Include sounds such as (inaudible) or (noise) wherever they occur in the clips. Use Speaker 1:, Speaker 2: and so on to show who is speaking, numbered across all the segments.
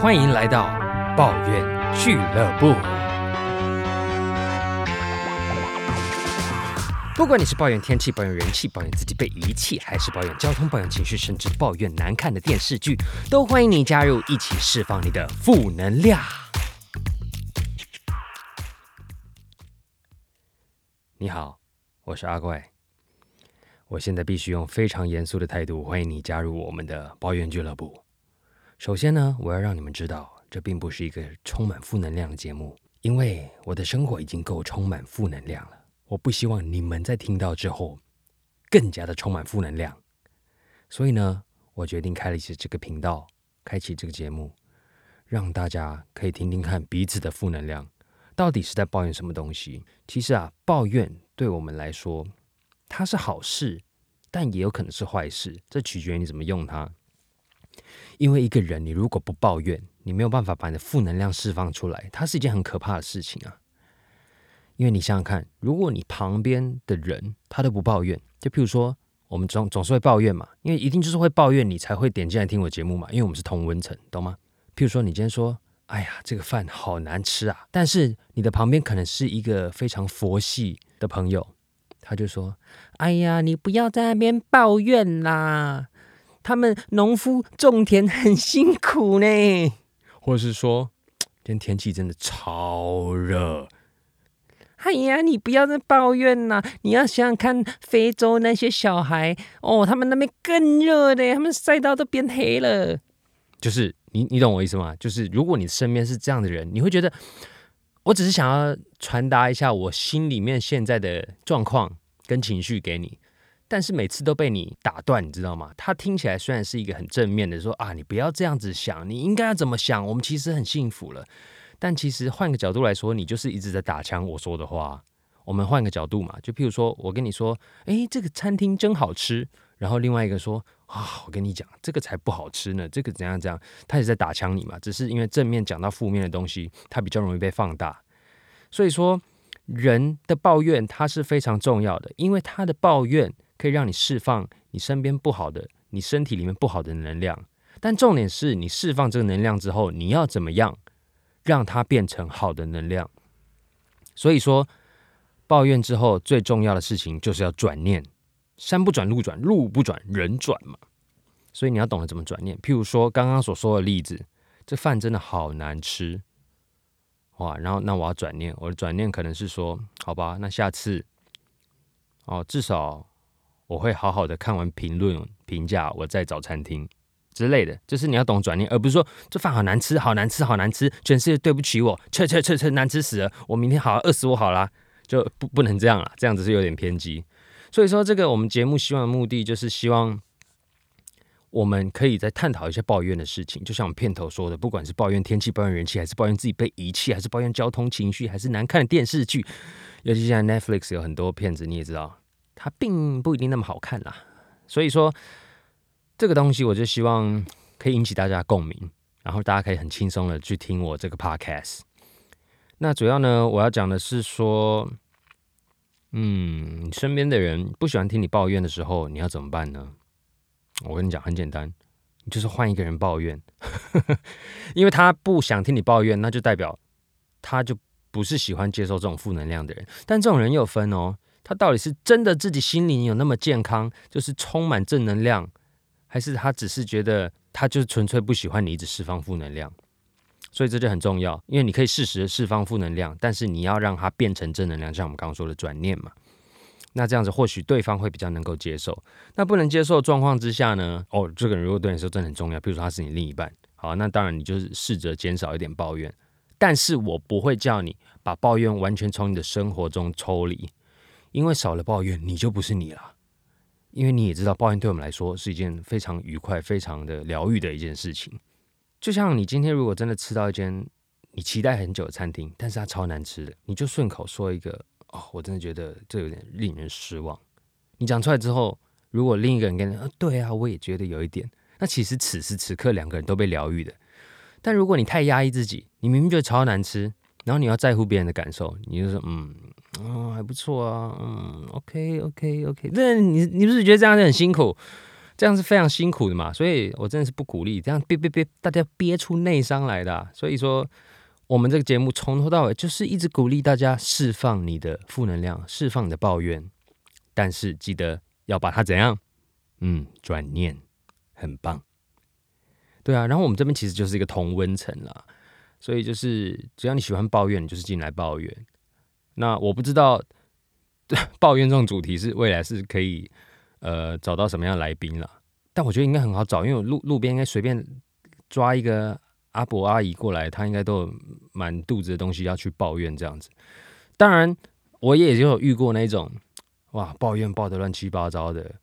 Speaker 1: 欢迎来到抱怨俱乐部。不管你是抱怨天气、抱怨人气、抱怨自己被遗弃，还是抱怨交通、抱怨情绪，甚至抱怨难看的电视剧，都欢迎你加入，一起释放你的负能量。你好，我是阿怪。我现在必须用非常严肃的态度欢迎你加入我们的抱怨俱乐部。首先呢，我要让你们知道，这并不是一个充满负能量的节目，因为我的生活已经够充满负能量了。我不希望你们在听到之后更加的充满负能量，所以呢，我决定开了起这个频道，开启这个节目，让大家可以听听看彼此的负能量到底是在抱怨什么东西。其实啊，抱怨对我们来说，它是好事，但也有可能是坏事，这取决于你怎么用它。因为一个人，你如果不抱怨，你没有办法把你的负能量释放出来，它是一件很可怕的事情啊。因为你想想看，如果你旁边的人他都不抱怨，就譬如说，我们总总是会抱怨嘛，因为一定就是会抱怨，你才会点进来听我节目嘛。因为我们是同温层，懂吗？譬如说，你今天说，哎呀，这个饭好难吃啊，但是你的旁边可能是一个非常佛系的朋友，他就说，哎呀，你不要在那边抱怨啦，他们农夫种田很辛苦呢，或者是说，(tsk) 今天天气真的超热。哎呀，你不要再抱怨啦！你要想想看，非洲那些小孩哦，他们那边更热的，他们晒到都变黑了。就是你，你懂我意思吗？就是如果你身边是这样的人，你会觉得，我只是想要传达一下我心里面现在的状况跟情绪给你，但是每次都被你打断，你知道吗？他听起来虽然是一个很正面的，说啊，你不要这样子想，你应该要怎么想？我们其实很幸福了。但其实换个角度来说，你就是一直在打枪我说的话。我们换个角度嘛，就譬如说我跟你说，哎，这个餐厅真好吃。然后另外一个说，啊，我跟你讲，这个才不好吃呢。这个怎样怎样，他也在打枪你嘛。只是因为正面讲到负面的东西，它比较容易被放大。所以说，人的抱怨它是非常重要的，因为他的抱怨可以让你释放你身边不好的、你身体里面不好的能量。但重点是你释放这个能量之后，你要怎么样？让它变成好的能量。所以说，抱怨之后最重要的事情就是要转念。山不转路转，路不转人转嘛。所以你要懂得怎么转念。譬如说刚刚所说的例子，这饭真的好难吃，哇！然后那我要转念，我的转念可能是说，好吧，那下次哦，至少我会好好的看完评论评价，我再找餐厅。之类的，就是你要懂转念，而不是说这饭好难吃，好难吃，好难吃，全世界对不起我，切切切切难吃死了，我明天好饿死我好啦，就不不能这样了，这样子是有点偏激。所以说，这个我们节目希望的目的就是希望我们可以再探讨一些抱怨的事情，就像我们片头说的，不管是抱怨天气、抱怨人气，还是抱怨自己被遗弃，还是抱怨交通情绪，还是难看的电视剧，尤其现在 Netflix 有很多片子，你也知道，它并不一定那么好看啦。所以说。这个东西我就希望可以引起大家共鸣，然后大家可以很轻松的去听我这个 podcast。那主要呢，我要讲的是说，嗯，身边的人不喜欢听你抱怨的时候，你要怎么办呢？我跟你讲，很简单，就是换一个人抱怨，(laughs) 因为他不想听你抱怨，那就代表他就不是喜欢接受这种负能量的人。但这种人又分哦，他到底是真的自己心里有那么健康，就是充满正能量。还是他只是觉得他就是纯粹不喜欢你一直释放负能量，所以这就很重要，因为你可以适时的释放负能量，但是你要让它变成正能量，像我们刚刚说的转念嘛。那这样子或许对方会比较能够接受。那不能接受状况之下呢？哦，这个人如果对你说真的很重要，比如说他是你另一半，好，那当然你就是试着减少一点抱怨，但是我不会叫你把抱怨完全从你的生活中抽离，因为少了抱怨，你就不是你了。因为你也知道，抱怨对我们来说是一件非常愉快、非常的疗愈的一件事情。就像你今天如果真的吃到一间你期待很久的餐厅，但是它超难吃的，你就顺口说一个“哦，我真的觉得这有点令人失望”。你讲出来之后，如果另一个人跟你说“对啊，我也觉得有一点”，那其实此时此刻两个人都被疗愈的。但如果你太压抑自己，你明明觉得超难吃。然后你要在乎别人的感受，你就说嗯，哦还不错啊，嗯，OK OK OK，那你你不是觉得这样就很辛苦？这样是非常辛苦的嘛，所以我真的是不鼓励这样憋憋憋，大家憋出内伤来的。所以说，我们这个节目从头到尾就是一直鼓励大家释放你的负能量，释放你的抱怨，但是记得要把它怎样？嗯，转念，很棒。对啊，然后我们这边其实就是一个同温层啦，所以就是只要你喜欢抱怨，你就是进来抱怨。那我不知道 (laughs) 抱怨这种主题是未来是可以呃找到什么样来宾啦，但我觉得应该很好找，因为路路边应该随便抓一个阿伯阿姨过来，他应该都有满肚子的东西要去抱怨这样子。当然，我也就有遇过那种哇抱怨抱得乱七八糟的，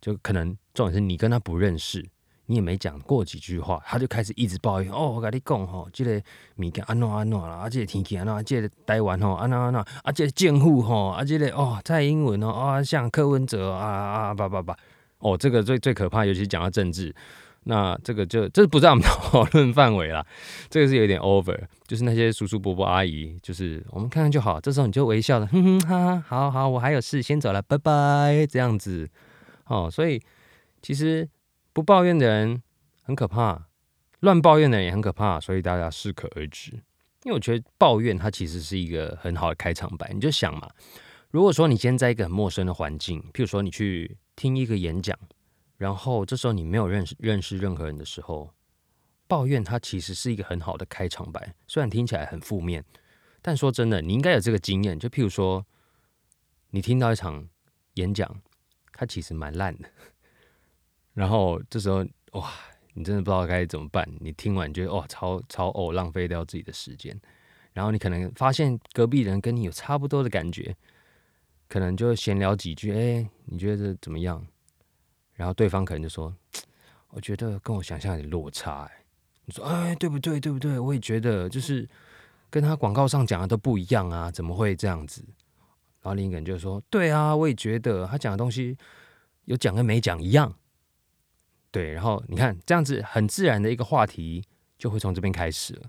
Speaker 1: 就可能重点是你跟他不认识。你也没讲过几句话，他就开始一直抱怨。哦，我跟你讲吼，这个物件安怎安怎啦，啊，这个天气安怎，这个台湾吼安怎安怎，啊，这个政府吼，啊，这个哦蔡英文哦，啊，像柯文哲啊啊，叭叭叭，哦，这个最最可怕，尤其讲到政治，那这个就这不在我们讨论范围啦，(laughs) 这个是有点 over，就是那些叔叔伯伯阿姨，就是我们看看就好，这时候你就微笑的，哼哼哈哈，好好，我还有事先走了，拜拜，这样子，哦，所以其实。不抱怨的人很可怕，乱抱怨的人也很可怕，所以大家适可而止。因为我觉得抱怨它其实是一个很好的开场白。你就想嘛，如果说你今天在一个很陌生的环境，譬如说你去听一个演讲，然后这时候你没有认识认识任何人的时候，抱怨它其实是一个很好的开场白。虽然听起来很负面，但说真的，你应该有这个经验。就譬如说，你听到一场演讲，它其实蛮烂的。然后这时候哇，你真的不知道该怎么办。你听完觉得哇，超超哦，浪费掉自己的时间。然后你可能发现隔壁人跟你有差不多的感觉，可能就闲聊几句，哎，你觉得怎么样？然后对方可能就说，我觉得跟我想象有点落差。哎，你说哎，对不对？对不对？我也觉得，就是跟他广告上讲的都不一样啊，怎么会这样子？然后另一个人就说，对啊，我也觉得他讲的东西有讲跟没讲一样。对，然后你看这样子很自然的一个话题就会从这边开始了。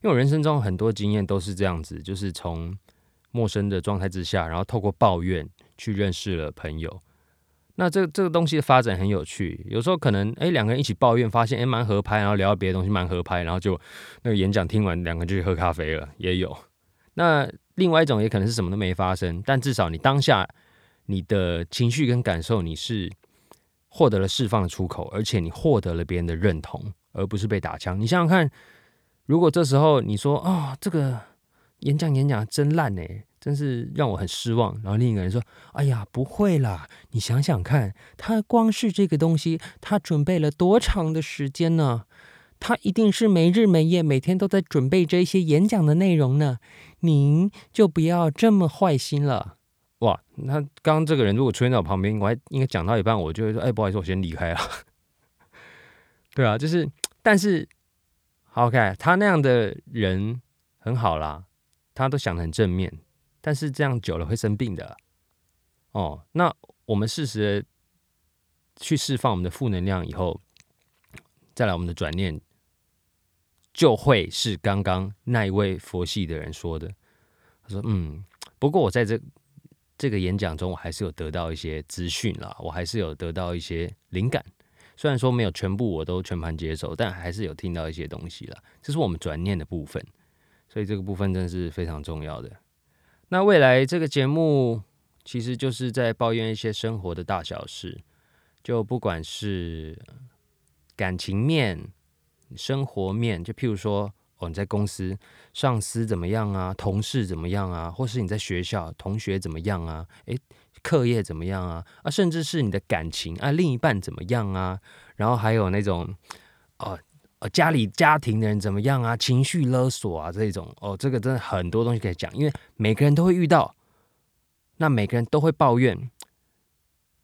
Speaker 1: 因为我人生中很多经验都是这样子，就是从陌生的状态之下，然后透过抱怨去认识了朋友。那这这个东西的发展很有趣，有时候可能哎两个人一起抱怨，发现哎蛮合拍，然后聊到别的东西蛮合拍，然后就那个演讲听完，两个就去喝咖啡了，也有。那另外一种也可能是什么都没发生，但至少你当下你的情绪跟感受你是。获得了释放的出口，而且你获得了别人的认同，而不是被打枪。你想想看，如果这时候你说啊，这个演讲演讲真烂呢，真是让我很失望。然后另一个人说，哎呀，不会啦，你想想看，他光是这个东西，他准备了多长的时间呢？他一定是没日没夜，每天都在准备这些演讲的内容呢。您就不要这么坏心了。哇，那刚刚这个人如果出现在我旁边，我还应该讲到一半，我就会说：“哎，不好意思，我先离开了。(laughs) ”对啊，就是，但是，OK，他那样的人很好啦，他都想的很正面，但是这样久了会生病的。哦，那我们适时的去释放我们的负能量以后，再来我们的转念，就会是刚刚那一位佛系的人说的。他说：“嗯，不过我在这。”这个演讲中，我还是有得到一些资讯啦，我还是有得到一些灵感。虽然说没有全部我都全盘接受，但还是有听到一些东西了。这是我们转念的部分，所以这个部分真是非常重要的。那未来这个节目其实就是在抱怨一些生活的大小事，就不管是感情面、生活面，就譬如说。你在公司，上司怎么样啊？同事怎么样啊？或是你在学校，同学怎么样啊？诶，课业怎么样啊？啊，甚至是你的感情啊，另一半怎么样啊？然后还有那种，哦，呃，家里家庭的人怎么样啊？情绪勒索啊，这种哦，这个真的很多东西可以讲，因为每个人都会遇到，那每个人都会抱怨，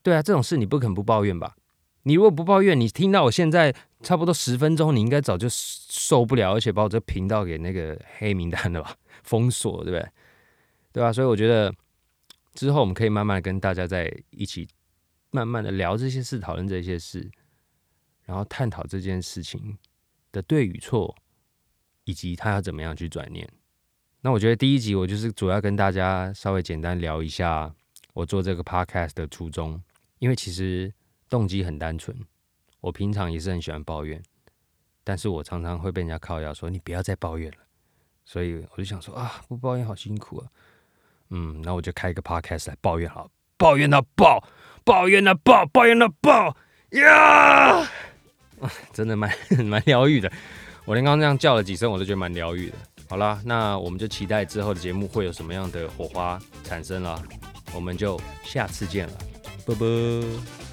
Speaker 1: 对啊，这种事你不可能不抱怨吧？你如果不抱怨，你听到我现在差不多十分钟，你应该早就受不了，而且把我这频道给那个黑名单了吧，(laughs) 封锁，对不对？对吧？所以我觉得之后我们可以慢慢跟大家在一起，慢慢的聊这些事，讨论这些事，然后探讨这件事情的对与错，以及他要怎么样去转念。那我觉得第一集我就是主要跟大家稍微简单聊一下我做这个 podcast 的初衷，因为其实。动机很单纯，我平常也是很喜欢抱怨，但是我常常会被人家靠腰说你不要再抱怨了，所以我就想说啊，不抱怨好辛苦啊，嗯，那我就开一个 podcast 来抱怨好，抱怨到爆，抱怨到爆，抱怨到爆呀！(laughs) 真的蛮 (laughs) 蛮疗愈的，我连刚刚这样叫了几声，我都觉得蛮疗愈的。好啦，那我们就期待之后的节目会有什么样的火花产生了，我们就下次见了，啵啵。